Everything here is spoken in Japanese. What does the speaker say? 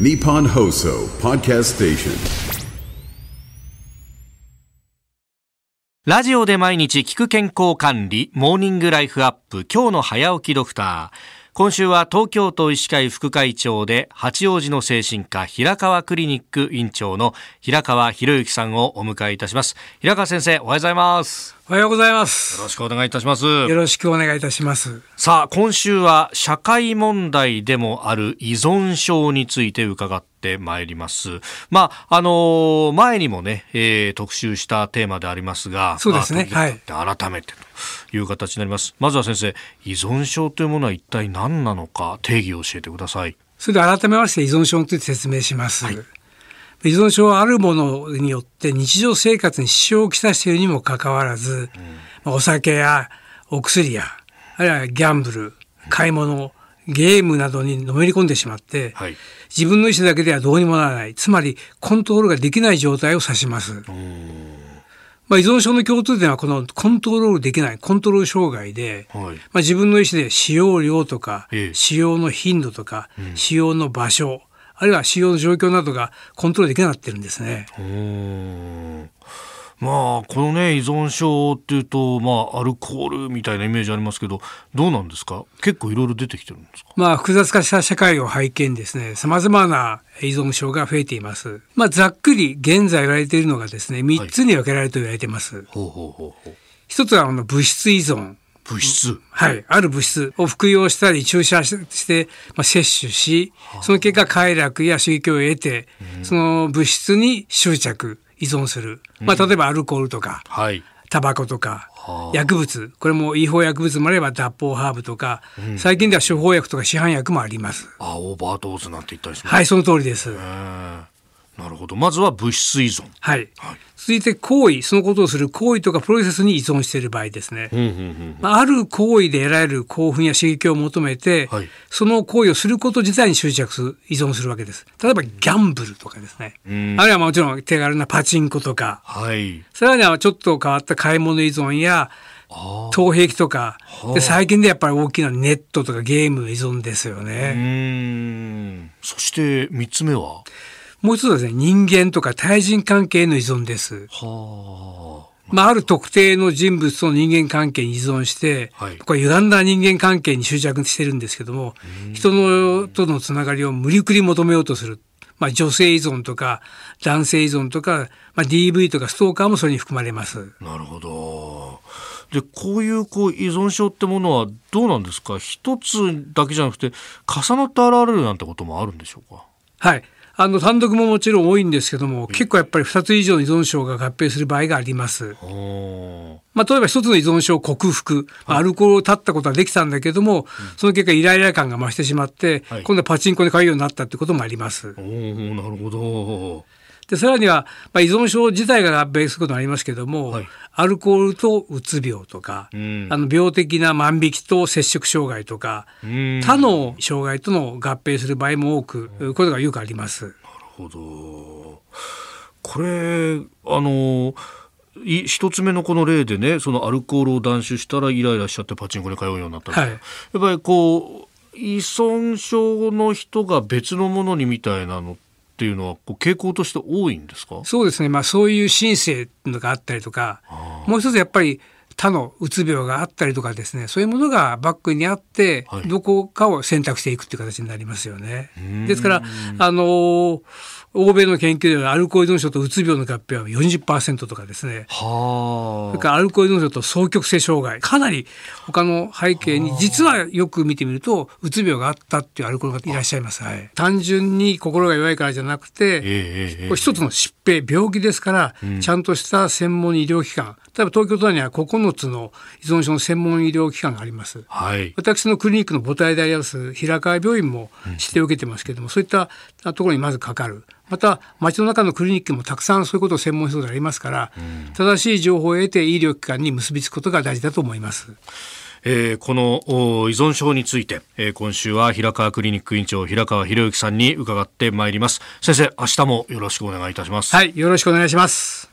ニポンホーソーパーキャストステーションラジオで毎日聞く健康管理、モーニングライフアップ、今日の早起きドクター。今週は東京都医師会副会長で八王子の精神科平川クリニック院長の平川博之さんをお迎えいたします。平川先生、おはようございます。おはようございます。よろしくお願いいたします。よろしくお願いいたします。さあ、今週は社会問題でもある依存症について伺ってまいります。まあ、あのー前にもね、えー特集したテーマでありますが、そうですねまあ時々改めてという形になります。まずは先生、依存症というものは一体何なのか、定義を教えてください。それで改めまして依存症について説明します。依存症はあるものによって日常生活に支障をきたしているにもかかわらず、まあお酒やお薬や、あるいはギャンブル、買い物、ゲームなどにのめり込んでしまって、はい。自分の意思だけではどうにもならない、つまりコントロールができない状態を指します。まあ、依存症の共通点はこのコントロールできないコントロール障害で、はい。まあ、自分の意思で使用量とか、ええ使用の頻度とか、使用の場所あるいは使用の状況などがコントロールできなくなってるんですね。まあこのね依存症っていうとまあアルコールみたいなイメージありますけどどうなんですか？結構いろいろ出てきてるんですか？まあ、複雑化した社会を背景にですね、様々な依存症が増えています。まあ、ざっくり現在言われているのがですね、3つに分けられると言われています。ほうほうほうほう。一つはあの物質依存。物質。はい。ある物質を服用したり注射して、まあ、摂取し、その結果快楽や刺激を得て、その物質に執着、依存する。まあ、例えばアルコールとか、はい。タバコとかはあ。薬物。これも違法薬物もあれば脱法ハーブとか、最近では処方薬とか市販薬もあります。あオーバードーズなんて言ったりします。はいその通りですなるほど。まずは物質依存。はい、はい。続いて行為そのことをする行為とかプロセスに依存している場合ですね、うんうんうんまあ、ある行為で得られる興奮や刺激を求めて、はい。その行為をすること自体に執着する依存するわけです。例えばギャンブルとかですね、ん。あるいはもちろん手軽なパチンコとか。はい。さらにはちょっと変わった買い物依存やあ投幣とか。あ。で最近でやっぱり大きなネットとかゲーム依存ですよね。ーん。そして三つ目は？もう一つはですね人間とか対人関係への依存です。はまあ、ある特定の人物との人間関係に依存して、はいこれ歪んだ人間関係に執着してるんですけども人のとのつながりを無理くり求めようとする。まあ、女性依存とか男性依存とか、まあ、DV とかストーカーもそれに含まれます。あなるほどでこういうこう依存症ってものはどうなんですか？一つだけじゃなくて重なって現れるなんてこともあるんでしょうか？はい。あの単独ももちろん多いんですけども、結構やっぱり2つ以上の依存症が合併する場合があります。まあ、例えば一つの依存症を克服、まあアルコールを断ったことはできたんだけども、その結果イライラ感が増してしまって、はい。今度はパチンコに通うようになったってこともあります。おーなるほどで、さらには、まあ、依存症自体が合併することもありますけども、はい。アルコールとうつ病とか、ん。あの病的な万引きと摂食障害とか、うん。他の障害との合併する場合も多く、こういうことがよくあります。なるほど。これあのい一つ目のこの例でねそのアルコールを断酒したらイライラしちゃってパチンコに通うようになったとはい。やっぱりこう依存症の人が別のものにみたいなのっていうのはこう傾向として多いんですか？そうですね、まあ、そういう申請のがあったりとかもう一つやっぱり他のうつ病があったりとかですねそういうものがバックにあって、はい。どこかを選択していくっていう形になりますよね。ですからあの欧米の研究ではアルコール依存症とうつ病の合併は40%とかですね。はそれからアルコール依存症と双極性障害。かなり他の背景に実はよく見てみるとうつ病があったっていうアルコールがいらっしゃいます、はい、単純に心が弱いからじゃなくて、一つの疾病病気ですから、ちゃんとした専門医療機関。例えば東京都内には9つの依存症の専門医療機関があります。はい私のクリニックの母体であります平川病院も指定を受けてますけれども、そういったところにまずかかるまた町の中のクリニックもたくさんそういうことを専門人でありますから、正しい情報を得て医療機関に結びつくことが大事だと思います。えーこのお依存症について、えー今週は平川クリニック院長平川博之さんに伺ってまいります先生明日もよろしくお願いいたしますはい、よろしくお願いします。